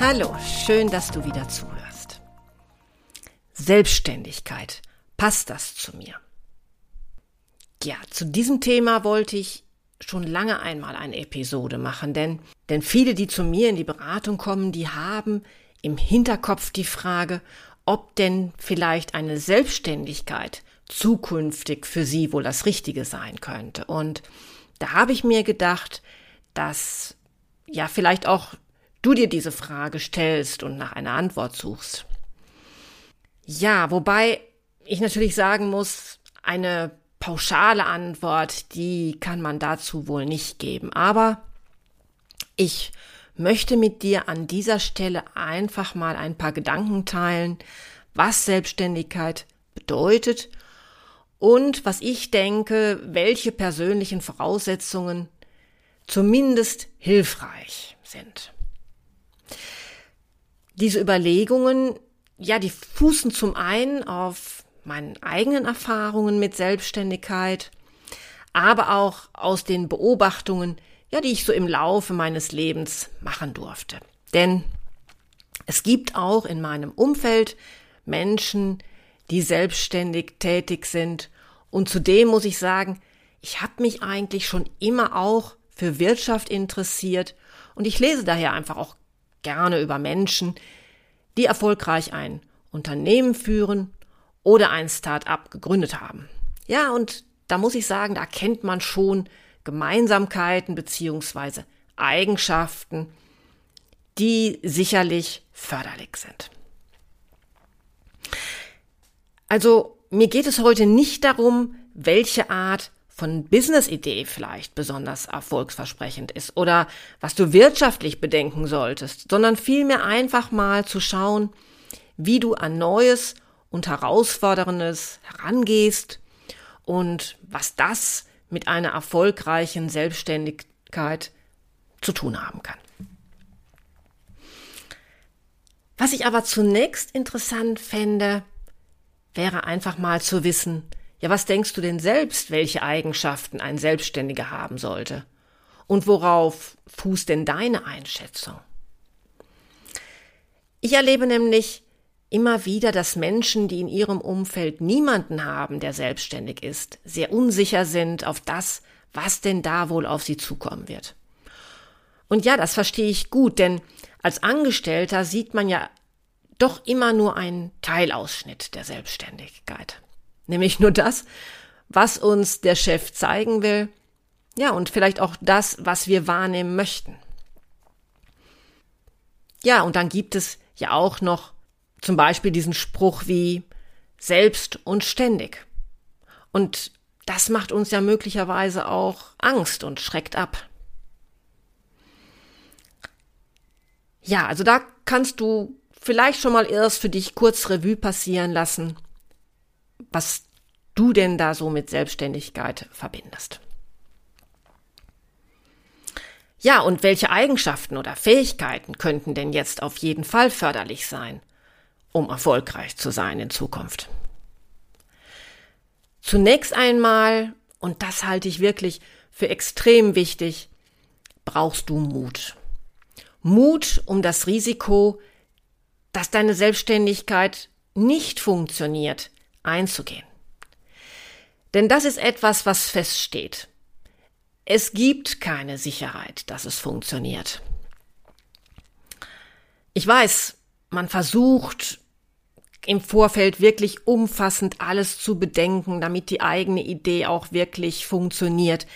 Hallo, schön, dass du wieder zuhörst. Selbstständigkeit, passt das zu mir? Ja, zu diesem Thema wollte ich schon lange einmal eine Episode machen, denn, denn viele, die zu mir in die Beratung kommen, die haben im Hinterkopf die Frage, ob denn vielleicht eine Selbstständigkeit zukünftig für sie wohl das Richtige sein könnte. Und da habe ich mir gedacht, dass ja vielleicht auch du dir diese Frage stellst und nach einer Antwort suchst. Ja, wobei ich natürlich sagen muss, eine pauschale Antwort, die kann man dazu wohl nicht geben. Aber ich möchte mit dir an dieser Stelle einfach mal ein paar Gedanken teilen, was Selbstständigkeit bedeutet und was ich denke, welche persönlichen Voraussetzungen zumindest hilfreich sind. Diese Überlegungen, ja, die fußen zum einen auf meinen eigenen Erfahrungen mit Selbstständigkeit, aber auch aus den Beobachtungen, ja, die ich so im Laufe meines Lebens machen durfte. Denn es gibt auch in meinem Umfeld Menschen, die selbstständig tätig sind. Und zudem muss ich sagen, ich habe mich eigentlich schon immer auch für Wirtschaft interessiert und ich lese daher einfach auch gerne über Menschen, die erfolgreich ein Unternehmen führen oder ein Start-up gegründet haben. Ja, und da muss ich sagen, da kennt man schon Gemeinsamkeiten beziehungsweise Eigenschaften, die sicherlich förderlich sind. Also mir geht es heute nicht darum, welche Art von Business-Idee vielleicht besonders erfolgsversprechend ist oder was du wirtschaftlich bedenken solltest, sondern vielmehr einfach mal zu schauen, wie du an Neues und Herausforderndes herangehst und was das mit einer erfolgreichen Selbstständigkeit zu tun haben kann. Was ich aber zunächst interessant fände, wäre einfach mal zu wissen, ja, was denkst du denn selbst, welche Eigenschaften ein Selbstständiger haben sollte? Und worauf fußt denn deine Einschätzung? Ich erlebe nämlich immer wieder, dass Menschen, die in ihrem Umfeld niemanden haben, der selbstständig ist, sehr unsicher sind auf das, was denn da wohl auf sie zukommen wird. Und ja, das verstehe ich gut, denn als Angestellter sieht man ja doch immer nur einen Teilausschnitt der Selbstständigkeit. Nämlich nur das, was uns der Chef zeigen will. Ja, und vielleicht auch das, was wir wahrnehmen möchten. Ja, und dann gibt es ja auch noch zum Beispiel diesen Spruch wie selbst und ständig. Und das macht uns ja möglicherweise auch Angst und schreckt ab. Ja, also da kannst du vielleicht schon mal erst für dich kurz Revue passieren lassen, was du denn da so mit Selbstständigkeit verbindest. Ja, und welche Eigenschaften oder Fähigkeiten könnten denn jetzt auf jeden Fall förderlich sein, um erfolgreich zu sein in Zukunft? Zunächst einmal, und das halte ich wirklich für extrem wichtig, brauchst du Mut. Mut, um das Risiko, dass deine Selbstständigkeit nicht funktioniert, einzugehen. Denn das ist etwas, was feststeht. Es gibt keine Sicherheit, dass es funktioniert. Ich weiß, man versucht im Vorfeld wirklich umfassend alles zu bedenken, damit die eigene Idee auch wirklich funktioniert.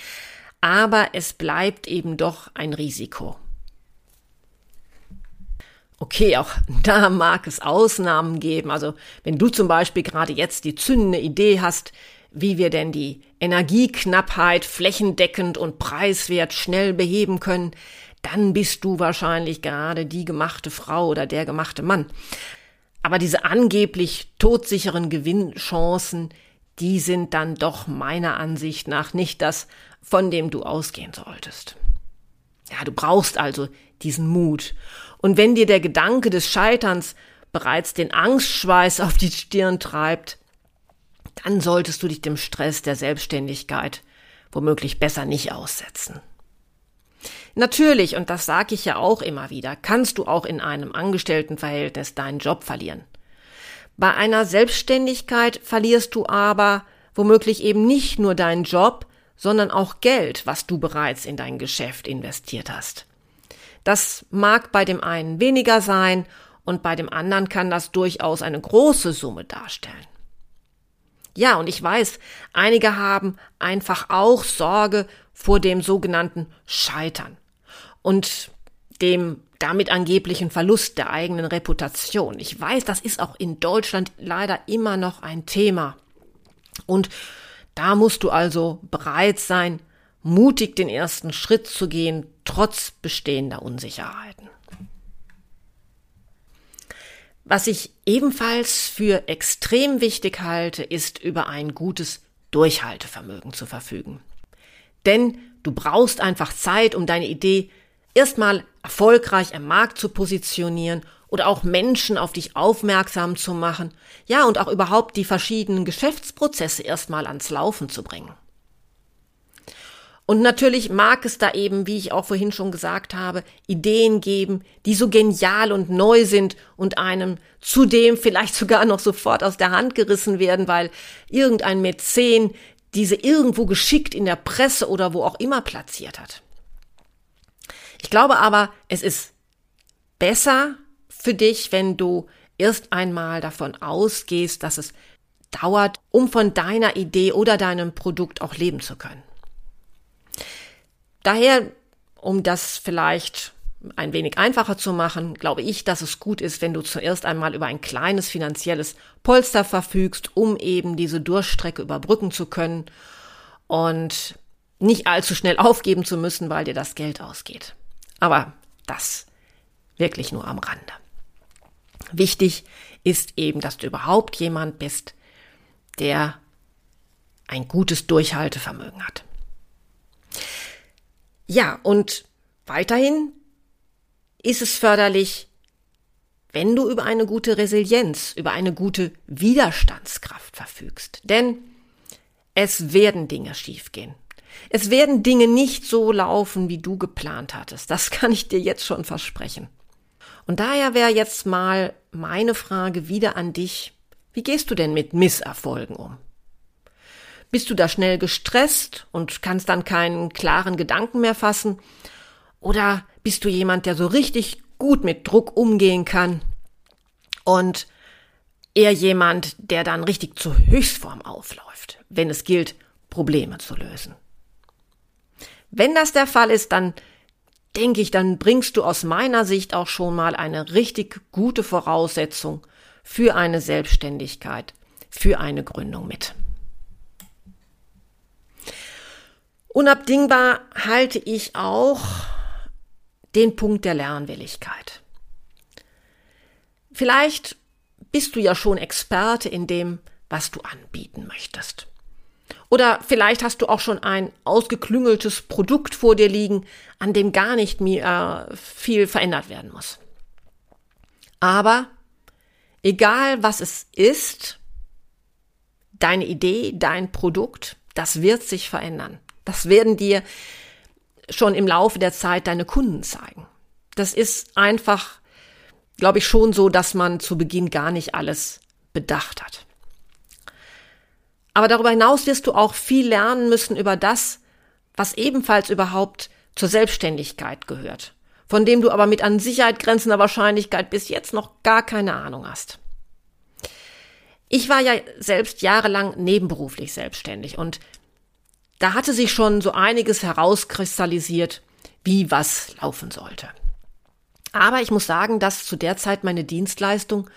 Aber es bleibt eben doch ein Risiko. Okay, auch da mag es Ausnahmen geben. Also wenn du zum Beispiel gerade jetzt die zündende Idee hast, wie wir denn die Energieknappheit flächendeckend und preiswert schnell beheben können, dann bist du wahrscheinlich gerade die gemachte Frau oder der gemachte Mann. Aber diese angeblich todsicheren Gewinnchancen, die sind dann doch meiner Ansicht nach nicht das, von dem du ausgehen solltest. Ja, du brauchst also diesen Mut. Und wenn dir der Gedanke des Scheiterns bereits den Angstschweiß auf die Stirn treibt, dann solltest du dich dem Stress der Selbstständigkeit womöglich besser nicht aussetzen. Natürlich, und das sage ich ja auch immer wieder, kannst du auch in einem Angestelltenverhältnis deinen Job verlieren. Bei einer Selbstständigkeit verlierst du aber womöglich eben nicht nur deinen Job, sondern auch Geld, was du bereits in dein Geschäft investiert hast. Das mag bei dem einen weniger sein und bei dem anderen kann das durchaus eine große Summe darstellen. Ja, und ich weiß, einige haben einfach auch Sorge vor dem sogenannten Scheitern und dem damit angeblichen Verlust der eigenen Reputation. Ich weiß, das ist auch in Deutschland leider immer noch ein Thema. Und da musst du also bereit sein, mutig den ersten Schritt zu gehen, trotz bestehender Unsicherheiten. Was ich ebenfalls für extrem wichtig halte, ist über ein gutes Durchhaltevermögen zu verfügen. Denn du brauchst einfach Zeit, um deine Idee erstmal erfolgreich am Markt zu positionieren oder auch Menschen auf dich aufmerksam zu machen, ja, und auch überhaupt die verschiedenen Geschäftsprozesse erstmal ans Laufen zu bringen. Und natürlich mag es da eben, wie ich auch vorhin schon gesagt habe, Ideen geben, die so genial und neu sind und einem zudem vielleicht sogar noch sofort aus der Hand gerissen werden, weil irgendein Mäzen diese irgendwo geschickt in der Presse oder wo auch immer platziert hat. Ich glaube aber, es ist besser für dich, wenn du erst einmal davon ausgehst, dass es dauert, um von deiner Idee oder deinem Produkt auch leben zu können. Daher, um das vielleicht ein wenig einfacher zu machen, glaube ich, dass es gut ist, wenn du zuerst einmal über ein kleines finanzielles Polster verfügst, um eben diese Durchstrecke überbrücken zu können und nicht allzu schnell aufgeben zu müssen, weil dir das Geld ausgeht. Aber das wirklich nur am Rande. Wichtig ist eben, dass du überhaupt jemand bist, der ein gutes Durchhaltevermögen hat. Ja, und weiterhin ist es förderlich, wenn du über eine gute Resilienz, über eine gute Widerstandskraft verfügst. Denn es werden Dinge schiefgehen. Es werden Dinge nicht so laufen, wie du geplant hattest. Das kann ich dir jetzt schon versprechen. Und daher wäre jetzt mal meine Frage wieder an dich. Wie gehst du denn mit Misserfolgen um? Bist du da schnell gestresst und kannst dann keinen klaren Gedanken mehr fassen? Oder bist du jemand, der so richtig gut mit Druck umgehen kann und eher jemand, der dann richtig zur Höchstform aufläuft, wenn es gilt, Probleme zu lösen? Wenn das der Fall ist, dann denke ich, dann bringst du aus meiner Sicht auch schon mal eine richtig gute Voraussetzung für eine Selbstständigkeit, für eine Gründung mit. Unabdingbar halte ich auch den Punkt der Lernwilligkeit. Vielleicht bist du ja schon Experte in dem, was du anbieten möchtest. Oder vielleicht hast du auch schon ein ausgeklüngeltes Produkt vor dir liegen, an dem gar nicht mehr viel verändert werden muss. Aber egal was es ist, deine Idee, dein Produkt, das wird sich verändern. Das werden dir schon im Laufe der Zeit deine Kunden zeigen. Das ist einfach, glaube ich, schon so, dass man zu Beginn gar nicht alles bedacht hat. Aber darüber hinaus wirst du auch viel lernen müssen über das, was ebenfalls überhaupt zur Selbstständigkeit gehört, von dem du aber mit an Sicherheit grenzender Wahrscheinlichkeit bis jetzt noch gar keine Ahnung hast. Ich war ja selbst jahrelang nebenberuflich selbstständig und da hatte sich schon so einiges herauskristallisiert, wie was laufen sollte. Aber ich muss sagen, dass zu der Zeit meine Dienstleistung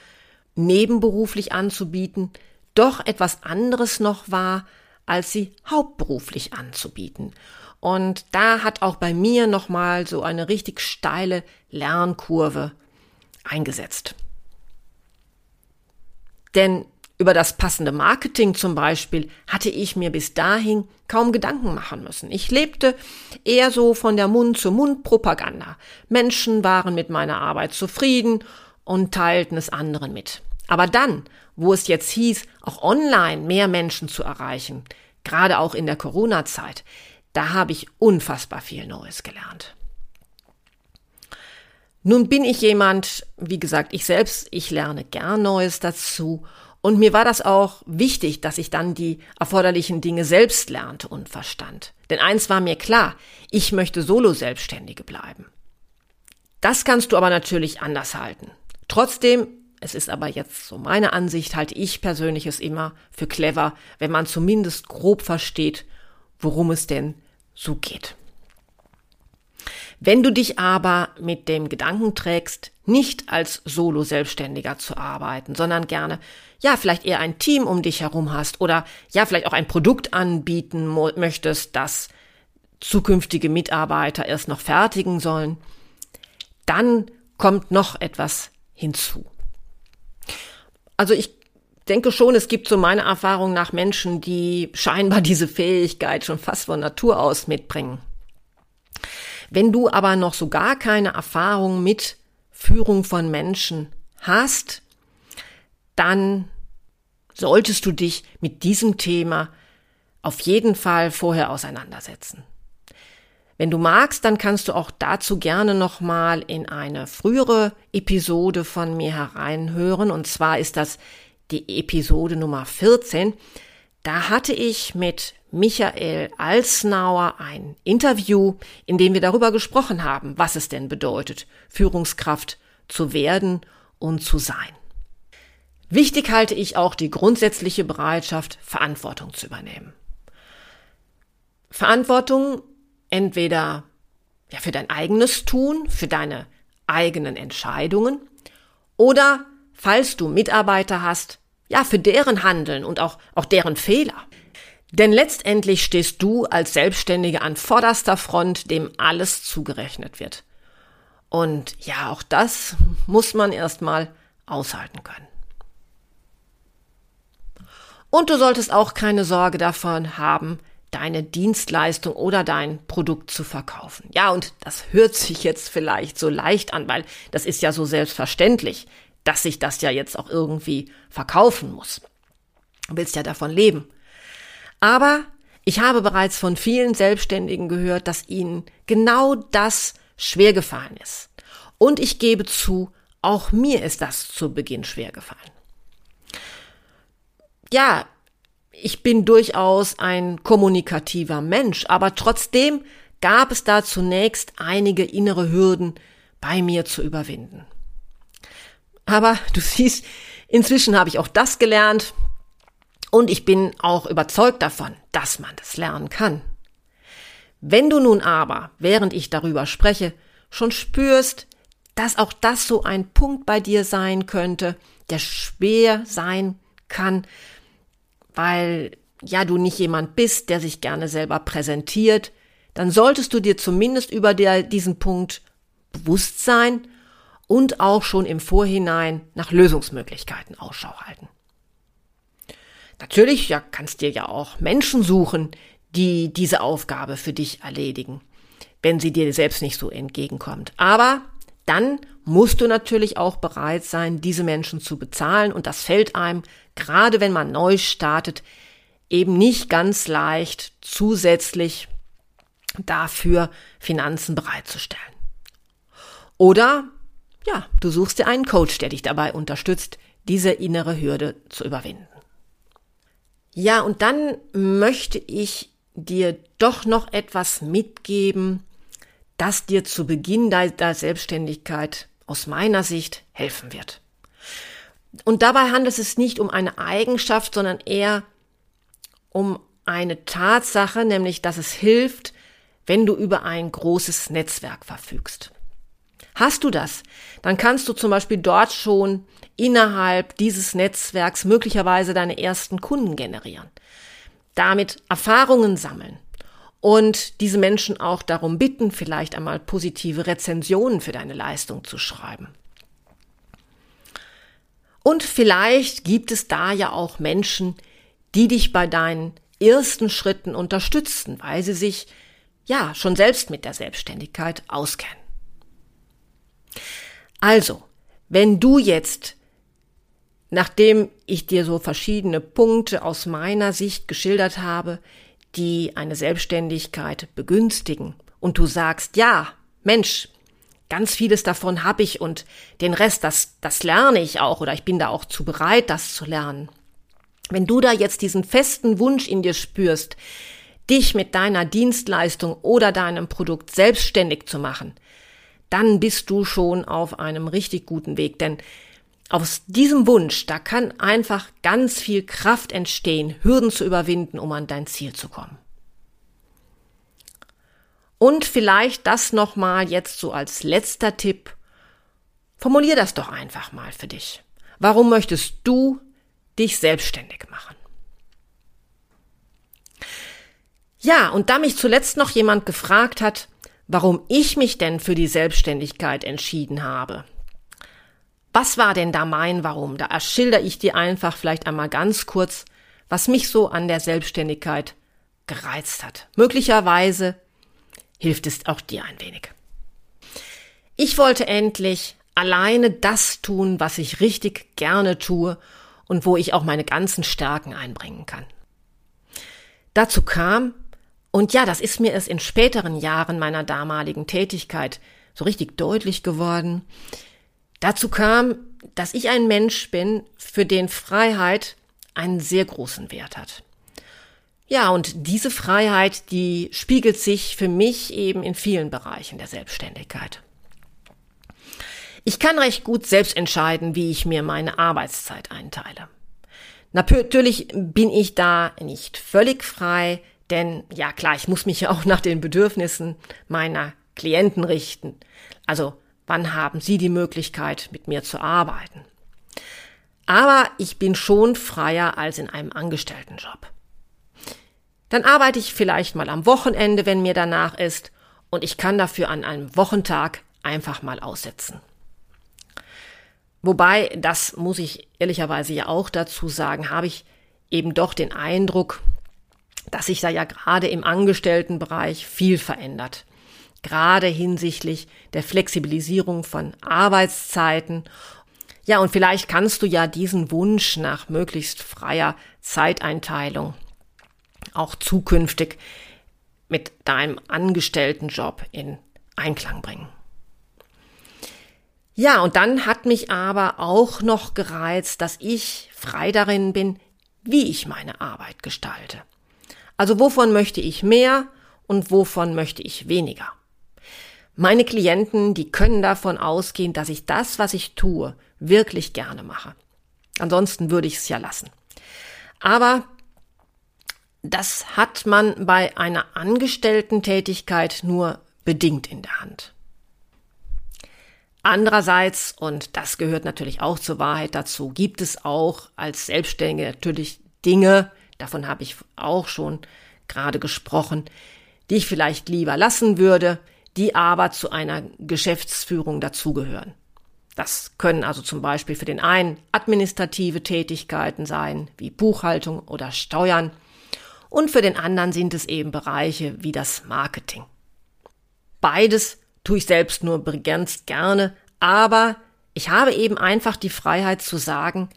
nebenberuflich anzubieten doch etwas anderes noch war, als sie hauptberuflich anzubieten. Und da hat auch bei mir nochmal so eine richtig steile Lernkurve eingesetzt. Denn über das passende Marketing zum Beispiel hatte ich mir bis dahin kaum Gedanken machen müssen. Ich lebte eher so von der Mund-zu-Mund-Propaganda. Menschen waren mit meiner Arbeit zufrieden und teilten es anderen mit. Aber dann, wo es jetzt hieß, auch online mehr Menschen zu erreichen, gerade auch in der Corona-Zeit, da habe ich unfassbar viel Neues gelernt. Nun bin ich jemand, wie gesagt, ich selbst, ich lerne gern Neues dazu und mir war das auch wichtig, dass ich dann die erforderlichen Dinge selbst lernte und verstand. Denn eins war mir klar, ich möchte Solo-Selbstständige bleiben. Das kannst du aber natürlich anders halten. Trotzdem, es ist aber jetzt so meine Ansicht, halte ich persönlich es immer für clever, wenn man zumindest grob versteht, worum es denn so geht. Wenn du dich aber mit dem Gedanken trägst, nicht als Solo-Selbstständiger zu arbeiten, sondern gerne, ja, vielleicht eher ein Team um dich herum hast oder ja, vielleicht auch ein Produkt anbieten möchtest, das zukünftige Mitarbeiter erst noch fertigen sollen, dann kommt noch etwas hinzu. Also ich denke schon, es gibt so meine Erfahrung nach Menschen, die scheinbar diese Fähigkeit schon fast von Natur aus mitbringen. Wenn du aber noch so gar keine Erfahrung mit Führung von Menschen hast, dann solltest du dich mit diesem Thema auf jeden Fall vorher auseinandersetzen. Wenn du magst, dann kannst du auch dazu gerne nochmal in eine frühere Episode von mir hereinhören. Und zwar ist das die Episode Nummer 14. Da hatte ich mit Michael Alsnauer ein Interview, in dem wir darüber gesprochen haben, was es denn bedeutet, Führungskraft zu werden und zu sein. Wichtig halte ich auch die grundsätzliche Bereitschaft, Verantwortung zu übernehmen. Verantwortung entweder ja, für dein eigenes Tun, für deine eigenen Entscheidungen oder, falls du Mitarbeiter hast, ja, für deren Handeln und auch, auch deren Fehler. Denn letztendlich stehst du als Selbstständige an vorderster Front, dem alles zugerechnet wird. Und ja, auch das muss man erstmal aushalten können. Und du solltest auch keine Sorge davon haben, deine Dienstleistung oder dein Produkt zu verkaufen. Ja, und das hört sich jetzt vielleicht so leicht an, weil das ist ja so selbstverständlich, dass sich das ja jetzt auch irgendwie verkaufen muss. Du willst ja davon leben. Aber ich habe bereits von vielen Selbstständigen gehört, dass ihnen genau das schwer gefallen ist. Und ich gebe zu, auch mir ist das zu Beginn schwer gefallen. Ja, ich bin durchaus ein kommunikativer Mensch, aber trotzdem gab es da zunächst einige innere Hürden bei mir zu überwinden. Aber du siehst, inzwischen habe ich auch das gelernt. Und ich bin auch überzeugt davon, dass man das lernen kann. Wenn du nun aber, während ich darüber spreche, schon spürst, dass auch das so ein Punkt bei dir sein könnte, der schwer sein kann, weil ja du nicht jemand bist, der sich gerne selber präsentiert, dann solltest du dir zumindest über der, diesen Punkt bewusst sein und auch schon im Vorhinein nach Lösungsmöglichkeiten Ausschau halten. Natürlich ja, kannst dir ja auch Menschen suchen, die diese Aufgabe für dich erledigen, wenn sie dir selbst nicht so entgegenkommt. Aber dann musst du natürlich auch bereit sein, diese Menschen zu bezahlen und das fällt einem, gerade wenn man neu startet, eben nicht ganz leicht zusätzlich dafür Finanzen bereitzustellen. Oder ja, du suchst dir einen Coach, der dich dabei unterstützt, diese innere Hürde zu überwinden. Ja, und dann möchte ich dir doch noch etwas mitgeben, das dir zu Beginn deiner Selbstständigkeit aus meiner Sicht helfen wird. Und dabei handelt es nicht um eine Eigenschaft, sondern eher um eine Tatsache, nämlich dass es hilft, wenn du über ein großes Netzwerk verfügst. Hast du das, dann kannst du zum Beispiel dort schon innerhalb dieses Netzwerks möglicherweise deine ersten Kunden generieren. Damit Erfahrungen sammeln und diese Menschen auch darum bitten, vielleicht einmal positive Rezensionen für deine Leistung zu schreiben. Und vielleicht gibt es da ja auch Menschen, die dich bei deinen ersten Schritten unterstützen, weil sie sich ja schon selbst mit der Selbstständigkeit auskennen. Also, wenn du jetzt, nachdem ich dir so verschiedene Punkte aus meiner Sicht geschildert habe, die eine Selbstständigkeit begünstigen, und du sagst, ja, Mensch, ganz vieles davon habe ich und den Rest, das, das lerne ich auch oder ich bin da auch zu bereit, das zu lernen. Wenn du da jetzt diesen festen Wunsch in dir spürst, dich mit deiner Dienstleistung oder deinem Produkt selbstständig zu machen, dann bist du schon auf einem richtig guten Weg. Denn aus diesem Wunsch, da kann einfach ganz viel Kraft entstehen, Hürden zu überwinden, um an dein Ziel zu kommen. Und vielleicht das nochmal jetzt so als letzter Tipp. Formulier das doch einfach mal für dich. Warum möchtest du dich selbstständig machen? Ja, und da mich zuletzt noch jemand gefragt hat, warum ich mich denn für die Selbstständigkeit entschieden habe. Was war denn da mein Warum? Da erschilder ich dir einfach vielleicht einmal ganz kurz, was mich so an der Selbstständigkeit gereizt hat. Möglicherweise hilft es auch dir ein wenig. Ich wollte endlich alleine das tun, was ich richtig gerne tue und wo ich auch meine ganzen Stärken einbringen kann. Dazu kam, und ja, das ist mir erst in späteren Jahren meiner damaligen Tätigkeit so richtig deutlich geworden. Dazu kam, dass ich ein Mensch bin, für den Freiheit einen sehr großen Wert hat. Ja, und diese Freiheit, die spiegelt sich für mich eben in vielen Bereichen der Selbstständigkeit. Ich kann recht gut selbst entscheiden, wie ich mir meine Arbeitszeit einteile. Natürlich bin ich da nicht völlig frei, denn ja klar, ich muss mich ja auch nach den Bedürfnissen meiner Klienten richten. Also wann haben sie die Möglichkeit, mit mir zu arbeiten? Aber ich bin schon freier als in einem Angestelltenjob. Dann arbeite ich vielleicht mal am Wochenende, wenn mir danach ist, und ich kann dafür an einem Wochentag einfach mal aussetzen. Wobei, das muss ich ehrlicherweise ja auch dazu sagen, habe ich eben doch den Eindruck, dass sich da ja gerade im Angestelltenbereich viel verändert. Gerade hinsichtlich der Flexibilisierung von Arbeitszeiten. Ja, und vielleicht kannst du ja diesen Wunsch nach möglichst freier Zeiteinteilung auch zukünftig mit deinem Angestelltenjob in Einklang bringen. Ja, und dann hat mich aber auch noch gereizt, dass ich frei darin bin, wie ich meine Arbeit gestalte. Also wovon möchte ich mehr und wovon möchte ich weniger? Meine Klienten, die können davon ausgehen, dass ich das, was ich tue, wirklich gerne mache. Ansonsten würde ich es ja lassen. Aber das hat man bei einer Angestellten-Tätigkeit nur bedingt in der Hand. Andererseits, und das gehört natürlich auch zur Wahrheit dazu, gibt es auch als Selbstständige natürlich Dinge, davon habe ich auch schon gerade gesprochen, die ich vielleicht lieber lassen würde, die aber zu einer Geschäftsführung dazugehören. Das können also zum Beispiel für den einen administrative Tätigkeiten sein, wie Buchhaltung oder Steuern, und für den anderen sind es eben Bereiche wie das Marketing. Beides tue ich selbst nur begrenzt gerne, aber ich habe eben einfach die Freiheit zu sagen,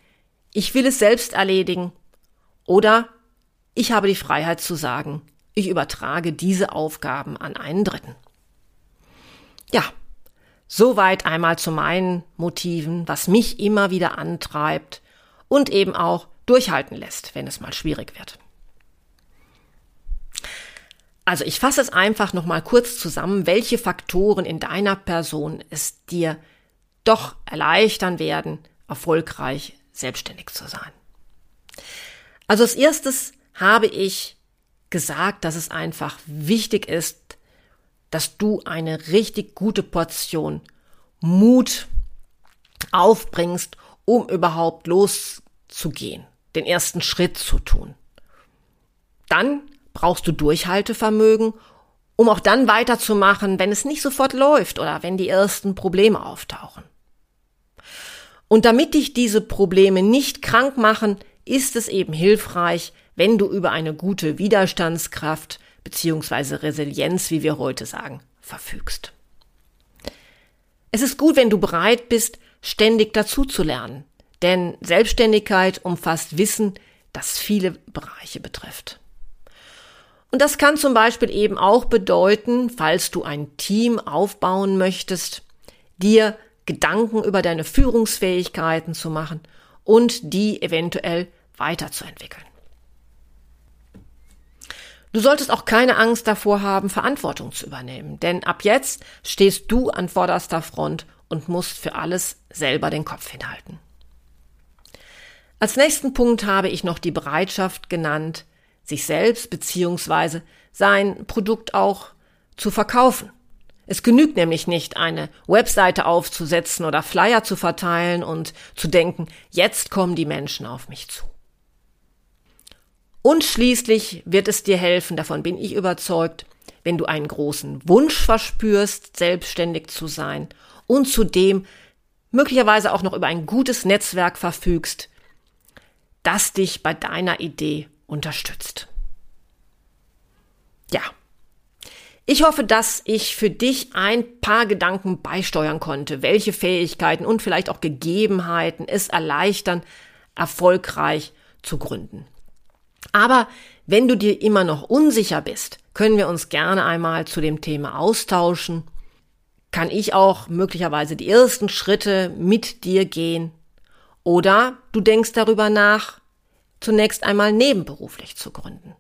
ich will es selbst erledigen oder ich habe die Freiheit zu sagen, ich übertrage diese Aufgaben an einen Dritten. Ja, soweit einmal zu meinen Motiven, was mich immer wieder antreibt und eben auch durchhalten lässt, wenn es mal schwierig wird. Also ich fasse es einfach noch mal kurz zusammen, welche Faktoren in deiner Person es dir doch erleichtern werden, erfolgreich selbstständig zu sein. Also als erstes habe ich gesagt, dass es einfach wichtig ist, dass du eine richtig gute Portion Mut aufbringst, um überhaupt loszugehen, den ersten Schritt zu tun. Dann brauchst du Durchhaltevermögen, um auch dann weiterzumachen, wenn es nicht sofort läuft oder wenn die ersten Probleme auftauchen. Und damit dich diese Probleme nicht krank machen, ist es eben hilfreich, wenn du über eine gute Widerstandskraft bzw. Resilienz, wie wir heute sagen, verfügst. Es ist gut, wenn du bereit bist, ständig dazuzulernen, denn Selbstständigkeit umfasst Wissen, das viele Bereiche betrifft. Und das kann zum Beispiel eben auch bedeuten, falls du ein Team aufbauen möchtest, dir Gedanken über deine Führungsfähigkeiten zu machen und die eventuell weiterzuentwickeln. Du solltest auch keine Angst davor haben, Verantwortung zu übernehmen, denn ab jetzt stehst du an vorderster Front und musst für alles selber den Kopf hinhalten. Als nächsten Punkt habe ich noch die Bereitschaft genannt, sich selbst bzw. sein Produkt auch zu verkaufen. Es genügt nämlich nicht, eine Webseite aufzusetzen oder Flyer zu verteilen und zu denken, jetzt kommen die Menschen auf mich zu. Und schließlich wird es dir helfen, davon bin ich überzeugt, wenn du einen großen Wunsch verspürst, selbstständig zu sein und zudem möglicherweise auch noch über ein gutes Netzwerk verfügst, das dich bei deiner Idee unterstützt. Ja. Ich hoffe, dass ich für dich ein paar Gedanken beisteuern konnte, welche Fähigkeiten und vielleicht auch Gegebenheiten es erleichtern, erfolgreich zu gründen. Aber wenn du dir immer noch unsicher bist, können wir uns gerne einmal zu dem Thema austauschen. Kann ich auch möglicherweise die ersten Schritte mit dir gehen? Oder du denkst darüber nach, zunächst einmal nebenberuflich zu gründen.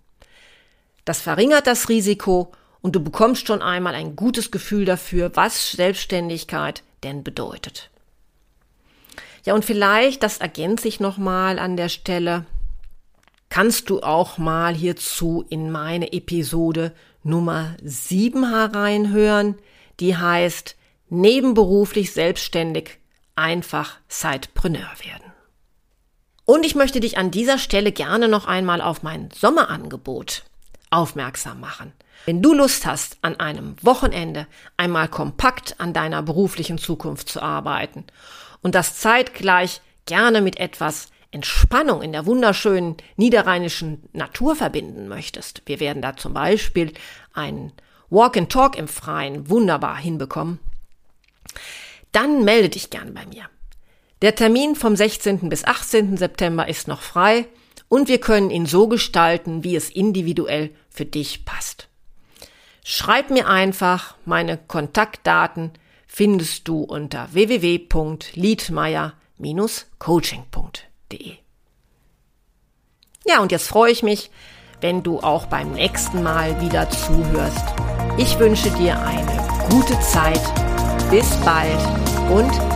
Das verringert das Risiko und du bekommst schon einmal ein gutes Gefühl dafür, was Selbstständigkeit denn bedeutet. Ja, und vielleicht, das ergänze ich nochmal an der Stelle, kannst du auch mal hierzu in meine Episode Nummer 7 hereinhören, die heißt Nebenberuflich selbstständig einfach Sidepreneur werden. Und ich möchte dich an dieser Stelle gerne noch einmal auf mein Sommerangebot aufmerksam machen. Wenn du Lust hast, an einem Wochenende einmal kompakt an deiner beruflichen Zukunft zu arbeiten und das zeitgleich gerne mit etwas Entspannung in der wunderschönen niederrheinischen Natur verbinden möchtest, wir werden da zum Beispiel ein Walk and Talk im Freien wunderbar hinbekommen, dann melde dich gern bei mir. Der Termin vom 16. bis 18. September ist noch frei und wir können ihn so gestalten, wie es individuell für dich passt. Schreib mir einfach, meine Kontaktdaten findest du unter www.liedmeier-coaching.de www.ftf.de. Ja, und jetzt freue ich mich, wenn du auch beim nächsten Mal wieder zuhörst. Ich wünsche dir eine gute Zeit. Bis bald und